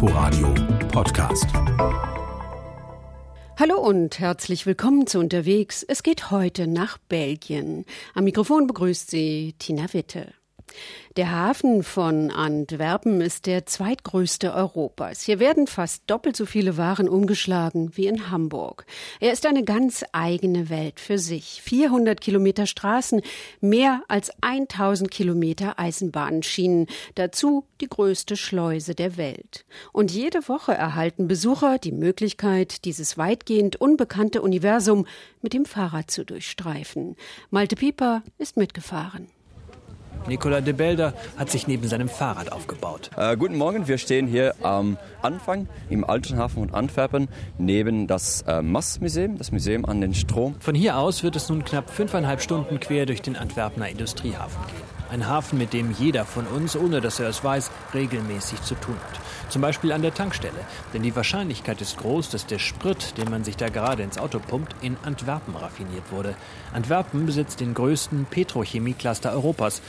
Inforadio Podcast. Hallo und herzlich willkommen zu Unterwegs. Es geht heute nach Belgien. Am Mikrofon begrüßt Sie Tina Witte. Der Hafen von Antwerpen ist der zweitgrößte Europas. Hier werden fast doppelt so viele Waren umgeschlagen wie in Hamburg. Er ist eine ganz eigene Welt für sich. 400 Kilometer Straßen, mehr als 1000 Kilometer Eisenbahnschienen, dazu die größte Schleuse der Welt. Und jede Woche erhalten Besucher die Möglichkeit, dieses weitgehend unbekannte Universum mit dem Fahrrad zu durchstreifen. Malte Pieper ist mitgefahren. Nicolas de Belder hat sich neben seinem Fahrrad aufgebaut. Äh, guten Morgen, wir stehen hier am Anfang im Alten Hafen von Antwerpen neben das äh, Massmuseum, das Museum an den Strom. Von hier aus wird es nun knapp fünfeinhalb Stunden quer durch den Antwerpener Industriehafen gehen. Ein Hafen, mit dem jeder von uns, ohne dass er es weiß, regelmäßig zu tun hat. Zum Beispiel an der Tankstelle. Denn die Wahrscheinlichkeit ist groß, dass der Sprit, den man sich da gerade ins Auto pumpt, in Antwerpen raffiniert wurde. Antwerpen besitzt den größten Petrochemie-Cluster Europas.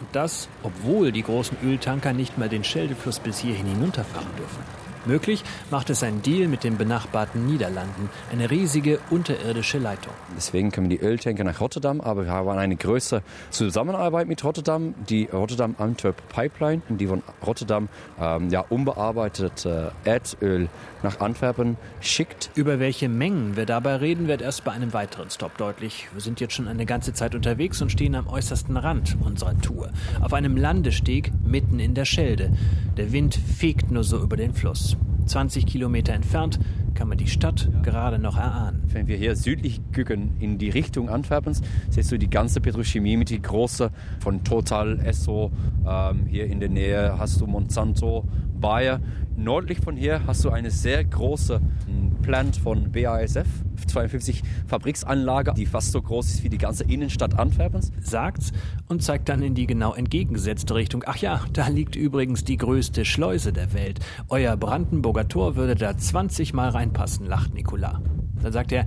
Und das, obwohl die großen Öltanker nicht mal den Scheldefluss bis hierhin hinunterfahren dürfen. Möglich macht es ein Deal mit den benachbarten Niederlanden, eine riesige unterirdische Leitung. Deswegen kommen die Öltanker nach Rotterdam, aber wir haben eine größere Zusammenarbeit mit Rotterdam, die Rotterdam-Antwerp Pipeline, die von Rotterdam ähm, ja, unbearbeitet äh, Erdöl nach Antwerpen schickt. Über welche Mengen wir dabei reden, wird erst bei einem weiteren Stop deutlich. Wir sind jetzt schon eine ganze Zeit unterwegs und stehen am äußersten Rand unserer Tour. Auf einem Landesteg mitten in der Schelde. Der Wind fegt nur so über den Fluss. 20 Kilometer entfernt kann man die Stadt gerade noch erahnen. Wenn wir hier südlich gucken, in die Richtung Antwerpens, siehst du die ganze Petrochemie mit die große von Total, Esso. Ähm, hier in der Nähe hast du Monsanto, Bayer. Nördlich von hier hast du eine sehr große hm, Plant von BASF, 52 Fabriksanlage, die fast so groß ist wie die ganze Innenstadt Antwerpens. Sagt's und zeigt dann in die genau entgegengesetzte Richtung. Ach ja, da liegt übrigens die größte Schleuse der Welt. Euer Brandenburger Tor würde da 20 Mal reinpassen, lacht Nicolas. Dann sagt er,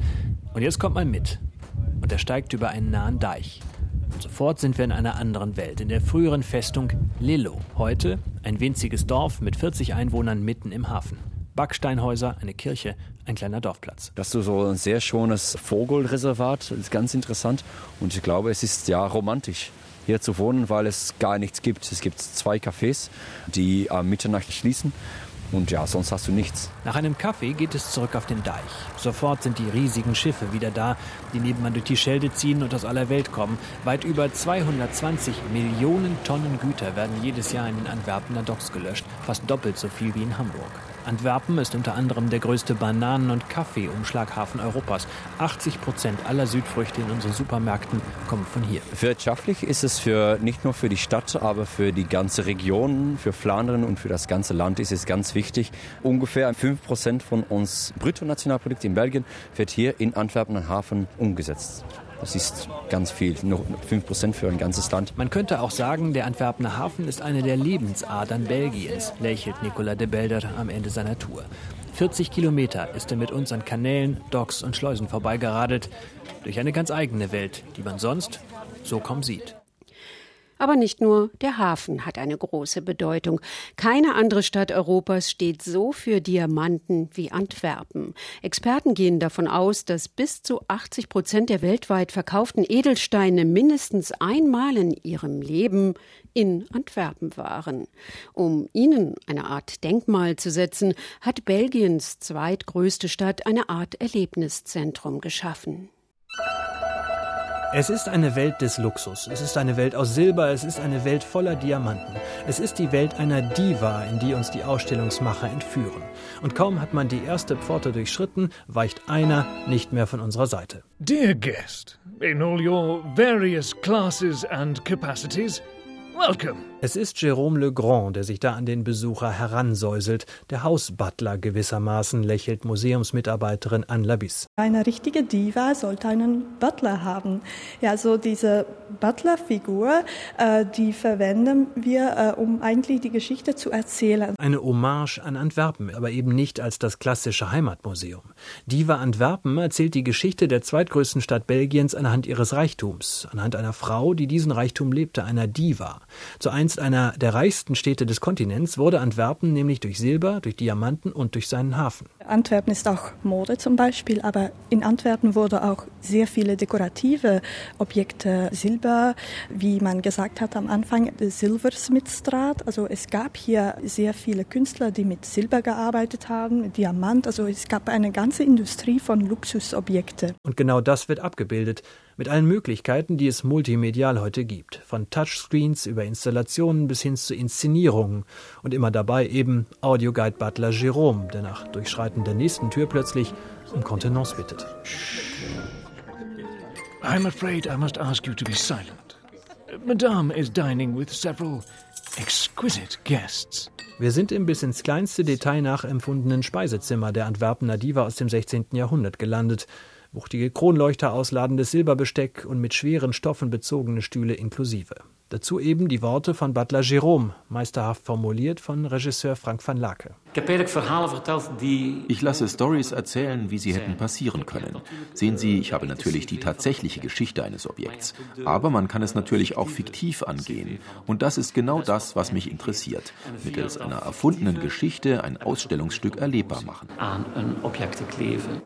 und jetzt kommt mal mit. Und er steigt über einen nahen Deich. Und sofort sind wir in einer anderen Welt, in der früheren Festung Lillo. Heute ein winziges Dorf mit 40 Einwohnern mitten im Hafen. Backsteinhäuser, eine Kirche, ein kleiner Dorfplatz. Das ist so ein sehr schönes Vogelreservat, das ist ganz interessant. Und ich glaube, es ist ja romantisch hier zu wohnen, weil es gar nichts gibt. Es gibt zwei Cafés, die am Mitternacht schließen. Und ja, sonst hast du nichts. Nach einem Kaffee geht es zurück auf den Deich. Sofort sind die riesigen Schiffe wieder da, die nebenan durch die Schelde ziehen und aus aller Welt kommen. Weit über 220 Millionen Tonnen Güter werden jedes Jahr in den Antwerpener Docks gelöscht, fast doppelt so viel wie in Hamburg. Antwerpen ist unter anderem der größte Bananen- und Kaffeeumschlaghafen Europas. 80 Prozent aller Südfrüchte in unseren Supermärkten kommen von hier. Wirtschaftlich ist es für, nicht nur für die Stadt, aber für die ganze Region, für Flandern und für das ganze Land ist es ganz wichtig. Ungefähr 5 Prozent von uns Bruttonationalprodukt in Belgien wird hier in Antwerpen Hafen umgesetzt. Das ist ganz viel, nur 5% für ein ganzes Land. Man könnte auch sagen, der Antwerpener Hafen ist eine der Lebensadern Belgiens, lächelt Nicolas de Belder am Ende seiner Tour. 40 Kilometer ist er mit uns an Kanälen, Docks und Schleusen vorbeigeradelt, durch eine ganz eigene Welt, die man sonst so kaum sieht. Aber nicht nur der Hafen hat eine große Bedeutung. Keine andere Stadt Europas steht so für Diamanten wie Antwerpen. Experten gehen davon aus, dass bis zu 80 Prozent der weltweit verkauften Edelsteine mindestens einmal in ihrem Leben in Antwerpen waren. Um ihnen eine Art Denkmal zu setzen, hat Belgiens zweitgrößte Stadt eine Art Erlebniszentrum geschaffen. Es ist eine Welt des Luxus. Es ist eine Welt aus Silber. Es ist eine Welt voller Diamanten. Es ist die Welt einer Diva, in die uns die Ausstellungsmacher entführen. Und kaum hat man die erste Pforte durchschritten, weicht einer nicht mehr von unserer Seite. Dear guest, in all your various classes and capacities, welcome. Es ist Jérôme Legrand, der sich da an den Besucher heransäuselt. Der Hausbutler gewissermaßen, lächelt Museumsmitarbeiterin Anne Labis. Eine richtige Diva sollte einen Butler haben. Ja, also diese Butler-Figur, äh, die verwenden wir, äh, um eigentlich die Geschichte zu erzählen. Eine Hommage an Antwerpen, aber eben nicht als das klassische Heimatmuseum. Diva Antwerpen erzählt die Geschichte der zweitgrößten Stadt Belgiens anhand ihres Reichtums, anhand einer Frau, die diesen Reichtum lebte, einer Diva. Zu Einst einer der reichsten Städte des Kontinents wurde Antwerpen nämlich durch Silber, durch Diamanten und durch seinen Hafen. Antwerpen ist auch Mode zum Beispiel, aber in Antwerpen wurde auch sehr viele dekorative Objekte, Silber, wie man gesagt hat am Anfang, Silversmithstraat. Also es gab hier sehr viele Künstler, die mit Silber gearbeitet haben, mit Diamant. Also es gab eine ganze Industrie von Luxusobjekten. Und genau das wird abgebildet mit allen Möglichkeiten, die es multimedial heute gibt, von Touchscreens über Installationen bis hin zu Inszenierungen und immer dabei eben Audioguide Butler Jerome, der nach Durchschreiten der nächsten Tür plötzlich um Kontenance bittet. I'm afraid I must ask you to be silent. Madame is dining with several exquisite guests. Wir sind im bis ins kleinste Detail nachempfundenen Speisezimmer der Antwerpener Diva aus dem 16. Jahrhundert gelandet wuchtige Kronleuchter ausladendes Silberbesteck und mit schweren Stoffen bezogene Stühle inklusive. Dazu eben die Worte von Butler Jerome, meisterhaft formuliert von Regisseur Frank van Lake. Ich lasse Stories erzählen, wie sie hätten passieren können. Sehen Sie, ich habe natürlich die tatsächliche Geschichte eines Objekts, aber man kann es natürlich auch fiktiv angehen. Und das ist genau das, was mich interessiert. Mittels einer erfundenen Geschichte ein Ausstellungsstück erlebbar machen.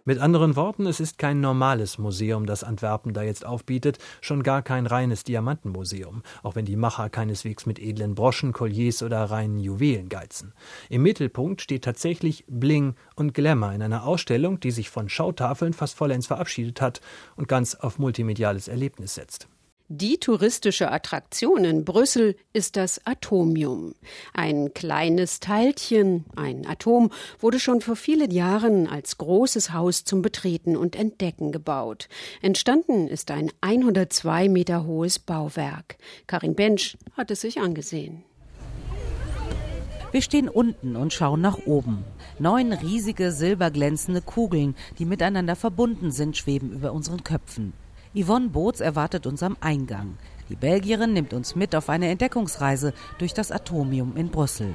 Mit anderen Worten, es ist kein normales Museum, das Antwerpen da jetzt aufbietet, schon gar kein reines Diamantenmuseum. Auch auch wenn die Macher keineswegs mit edlen Broschen, Colliers oder reinen Juwelen geizen. Im Mittelpunkt steht tatsächlich Bling und Glamour in einer Ausstellung, die sich von Schautafeln fast vollends verabschiedet hat und ganz auf multimediales Erlebnis setzt. Die touristische Attraktion in Brüssel ist das Atomium. Ein kleines Teilchen, ein Atom, wurde schon vor vielen Jahren als großes Haus zum Betreten und Entdecken gebaut. Entstanden ist ein 102 Meter hohes Bauwerk. Karin Bensch hat es sich angesehen. Wir stehen unten und schauen nach oben. Neun riesige silberglänzende Kugeln, die miteinander verbunden sind, schweben über unseren Köpfen. Yvonne Boots erwartet uns am Eingang. Die Belgierin nimmt uns mit auf eine Entdeckungsreise durch das Atomium in Brüssel.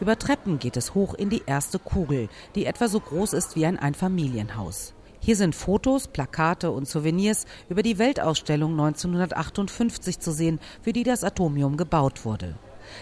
Über Treppen geht es hoch in die erste Kugel, die etwa so groß ist wie ein Einfamilienhaus. Hier sind Fotos, Plakate und Souvenirs über die Weltausstellung 1958 zu sehen, für die das Atomium gebaut wurde.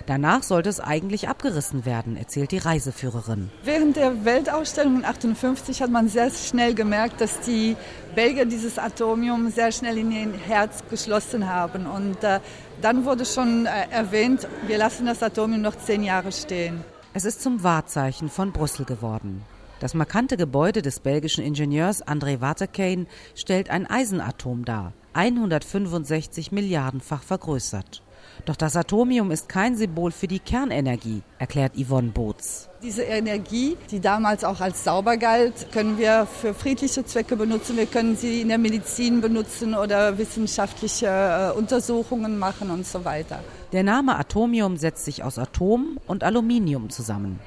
Danach sollte es eigentlich abgerissen werden, erzählt die Reiseführerin. Während der Weltausstellung in 58 hat man sehr schnell gemerkt, dass die Belgier dieses Atomium sehr schnell in ihr Herz geschlossen haben. Und äh, dann wurde schon äh, erwähnt, wir lassen das Atomium noch zehn Jahre stehen. Es ist zum Wahrzeichen von Brüssel geworden. Das markante Gebäude des belgischen Ingenieurs André Waterkane stellt ein Eisenatom dar, 165 Milliardenfach vergrößert. Doch das Atomium ist kein Symbol für die Kernenergie, erklärt Yvonne Boots. Diese Energie, die damals auch als sauber galt, können wir für friedliche Zwecke benutzen. Wir können sie in der Medizin benutzen oder wissenschaftliche äh, Untersuchungen machen und so weiter. Der Name Atomium setzt sich aus Atom und Aluminium zusammen.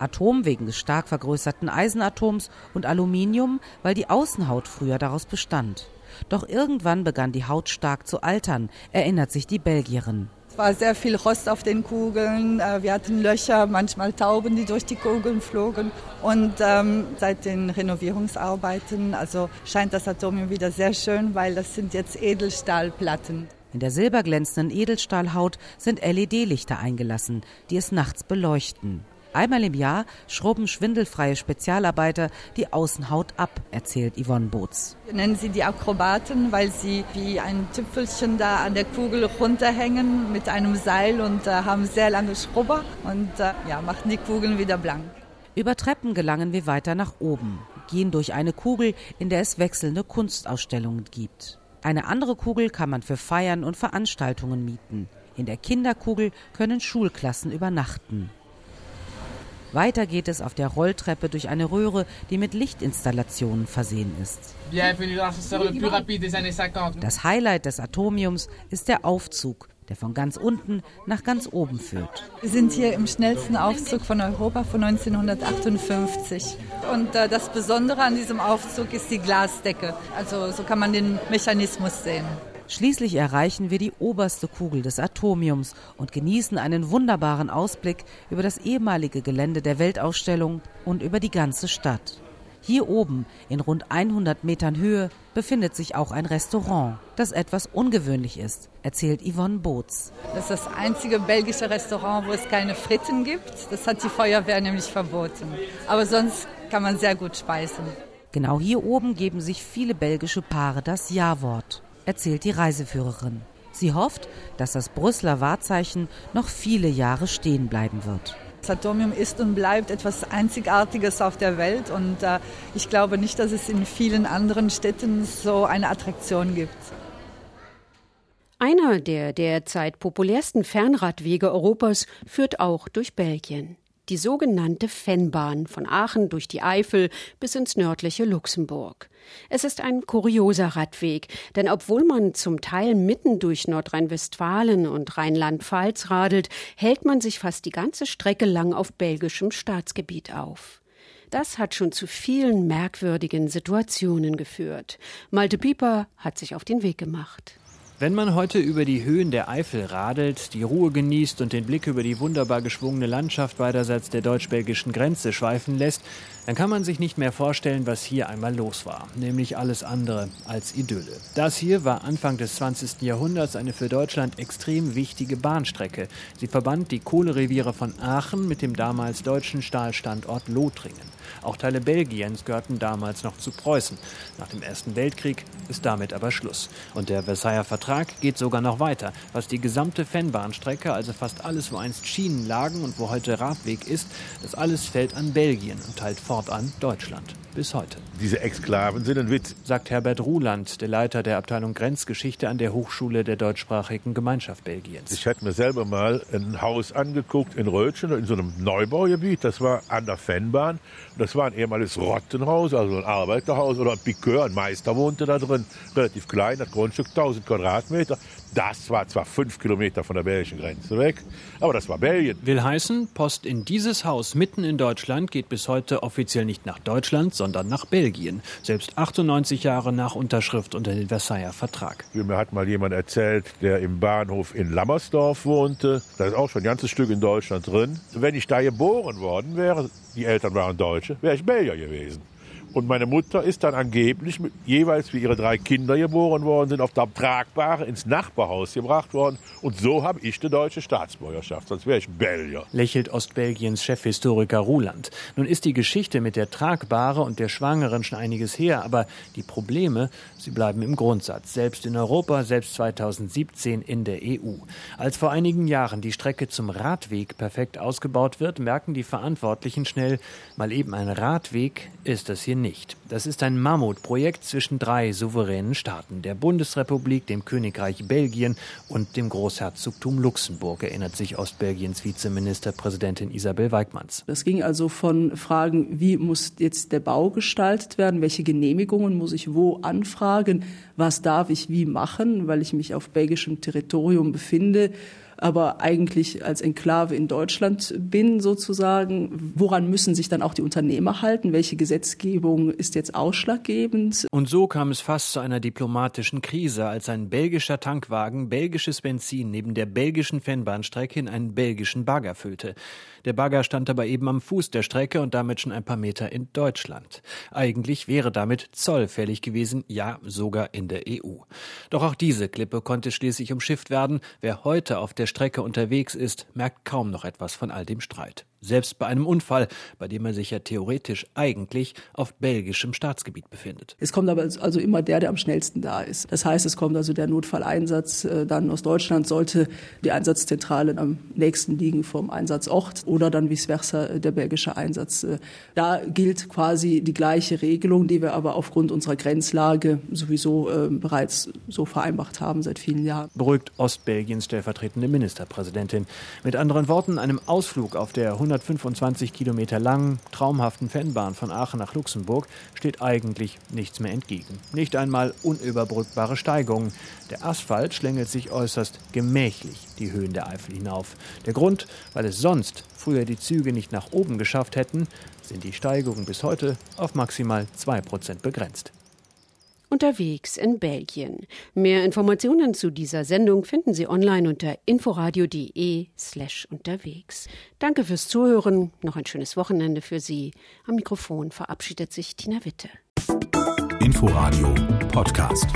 Atom wegen des stark vergrößerten Eisenatoms und Aluminium, weil die Außenhaut früher daraus bestand. Doch irgendwann begann die Haut stark zu altern, erinnert sich die Belgierin. Es war sehr viel Rost auf den Kugeln. Äh, wir hatten Löcher, manchmal Tauben, die durch die Kugeln flogen. Und ähm, seit den Renovierungsarbeiten, also scheint das Atomium wieder sehr schön, weil das sind jetzt Edelstahlplatten. In der silberglänzenden Edelstahlhaut sind LED-Lichter eingelassen, die es nachts beleuchten. Einmal im Jahr schrubben schwindelfreie Spezialarbeiter die Außenhaut ab, erzählt Yvonne Boots. Wir nennen sie die Akrobaten, weil sie wie ein Tüpfelchen da an der Kugel runterhängen mit einem Seil und äh, haben sehr lange Schrubber und äh, ja, machen die Kugeln wieder blank. Über Treppen gelangen wir weiter nach oben, gehen durch eine Kugel, in der es wechselnde Kunstausstellungen gibt. Eine andere Kugel kann man für Feiern und Veranstaltungen mieten. In der Kinderkugel können Schulklassen übernachten. Weiter geht es auf der Rolltreppe durch eine Röhre, die mit Lichtinstallationen versehen ist. Das Highlight des Atomiums ist der Aufzug, der von ganz unten nach ganz oben führt. Wir sind hier im schnellsten Aufzug von Europa von 1958. Und äh, das Besondere an diesem Aufzug ist die Glasdecke. Also so kann man den Mechanismus sehen. Schließlich erreichen wir die oberste Kugel des Atomiums und genießen einen wunderbaren Ausblick über das ehemalige Gelände der Weltausstellung und über die ganze Stadt. Hier oben, in rund 100 Metern Höhe, befindet sich auch ein Restaurant, das etwas ungewöhnlich ist, erzählt Yvonne Boots. Das ist das einzige belgische Restaurant, wo es keine Fritten gibt. Das hat die Feuerwehr nämlich verboten. Aber sonst kann man sehr gut speisen. Genau hier oben geben sich viele belgische Paare das Ja-Wort, erzählt die Reiseführerin. Sie hofft, dass das Brüsseler Wahrzeichen noch viele Jahre stehen bleiben wird. Das Atomium ist und bleibt etwas Einzigartiges auf der Welt und äh, ich glaube nicht, dass es in vielen anderen Städten so eine Attraktion gibt. Einer der derzeit populärsten Fernradwege Europas führt auch durch Belgien die sogenannte Fennbahn von Aachen durch die Eifel bis ins nördliche Luxemburg. Es ist ein kurioser Radweg, denn obwohl man zum Teil mitten durch Nordrhein-Westfalen und Rheinland-Pfalz radelt, hält man sich fast die ganze Strecke lang auf belgischem Staatsgebiet auf. Das hat schon zu vielen merkwürdigen Situationen geführt. Malte Pieper hat sich auf den Weg gemacht. Wenn man heute über die Höhen der Eifel radelt, die Ruhe genießt und den Blick über die wunderbar geschwungene Landschaft beiderseits der deutsch-belgischen Grenze schweifen lässt, dann kann man sich nicht mehr vorstellen, was hier einmal los war, nämlich alles andere als Idylle. Das hier war Anfang des 20. Jahrhunderts eine für Deutschland extrem wichtige Bahnstrecke. Sie verband die Kohlereviere von Aachen mit dem damals deutschen Stahlstandort Lothringen. Auch Teile Belgiens gehörten damals noch zu Preußen. Nach dem Ersten Weltkrieg ist damit aber Schluss. Und der Versailler Vertrag geht sogar noch weiter. Was die gesamte Fennbahnstrecke, also fast alles, wo einst Schienen lagen und wo heute Radweg ist, das alles fällt an Belgien und teilt fortan Deutschland bis heute. Diese Exklaven sind ein Witz, sagt Herbert Ruland, der Leiter der Abteilung Grenzgeschichte an der Hochschule der deutschsprachigen Gemeinschaft Belgiens. Ich hatte mir selber mal ein Haus angeguckt in Rötchen, in so einem Neubaugebiet. Das war an der Fennbahn. Das war ein ehemaliges Rottenhaus, also ein Arbeiterhaus oder ein Pikeur. Ein Meister wohnte da drin, relativ klein, das Grundstück 1000 Quadratmeter. Das war zwar fünf Kilometer von der belgischen Grenze weg, aber das war Belgien. Will heißen, Post in dieses Haus mitten in Deutschland geht bis heute offiziell nicht nach Deutschland, sondern nach Belgien. Selbst 98 Jahre nach Unterschrift unter den Versailler Vertrag. Mir hat mal jemand erzählt, der im Bahnhof in Lammersdorf wohnte. Da ist auch schon ein ganzes Stück in Deutschland drin. Wenn ich da geboren worden wäre, die Eltern waren Deutsche, wäre ich Belgier gewesen. Und meine Mutter ist dann angeblich mit, jeweils wie ihre drei Kinder geboren worden sind, auf der Tragbare ins Nachbarhaus gebracht worden. Und so habe ich die deutsche Staatsbürgerschaft, sonst wäre ich Belgier. Lächelt Ostbelgiens Chefhistoriker Ruland. Nun ist die Geschichte mit der Tragbare und der Schwangeren schon einiges her, aber die Probleme, sie bleiben im Grundsatz. Selbst in Europa, selbst 2017 in der EU. Als vor einigen Jahren die Strecke zum Radweg perfekt ausgebaut wird, merken die Verantwortlichen schnell, mal eben ein Radweg ist das hier nicht. Das ist ein Mammutprojekt zwischen drei souveränen Staaten, der Bundesrepublik, dem Königreich Belgien und dem Großherzogtum Luxemburg, erinnert sich Ostbelgiens Vizeministerpräsidentin Isabel Weigmanns. Es ging also von Fragen, wie muss jetzt der Bau gestaltet werden, welche Genehmigungen muss ich wo anfragen, was darf ich wie machen, weil ich mich auf belgischem Territorium befinde aber eigentlich als Enklave in Deutschland bin sozusagen. Woran müssen sich dann auch die Unternehmer halten? Welche Gesetzgebung ist jetzt ausschlaggebend? Und so kam es fast zu einer diplomatischen Krise, als ein belgischer Tankwagen belgisches Benzin neben der belgischen Fennbahnstrecke in einen belgischen Bagger füllte. Der Bagger stand aber eben am Fuß der Strecke und damit schon ein paar Meter in Deutschland. Eigentlich wäre damit Zoll fällig gewesen, ja sogar in der EU. Doch auch diese Klippe konnte schließlich umschifft werden. Wer heute auf der Strecke unterwegs ist, merkt kaum noch etwas von all dem Streit. Selbst bei einem Unfall, bei dem er sich ja theoretisch eigentlich auf belgischem Staatsgebiet befindet. Es kommt aber also immer der, der am schnellsten da ist. Das heißt, es kommt also der Notfalleinsatz äh, dann aus Deutschland, sollte die Einsatzzentrale am nächsten liegen vom Einsatzort oder dann vice versa äh, der belgische Einsatz. Äh, da gilt quasi die gleiche Regelung, die wir aber aufgrund unserer Grenzlage sowieso bereits so vereinbart haben seit vielen Jahren. Beruhigt Ostbelgiens stellvertretende Ministerpräsidentin. Mit anderen Worten, einem Ausflug auf der 125 Kilometer langen, traumhaften Fennbahn von Aachen nach Luxemburg steht eigentlich nichts mehr entgegen. Nicht einmal unüberbrückbare Steigungen. Der Asphalt schlängelt sich äußerst gemächlich die Höhen der Eifel hinauf. Der Grund, weil es sonst früher die Züge nicht nach oben geschafft hätten, sind die Steigungen bis heute auf maximal 2% begrenzt. Unterwegs in Belgien. Mehr Informationen zu dieser Sendung finden Sie online unter inforadio.de slash unterwegs. Danke fürs Zuhören. Noch ein schönes Wochenende für Sie. Am Mikrofon verabschiedet sich Tina Witte. Inforadio Podcast.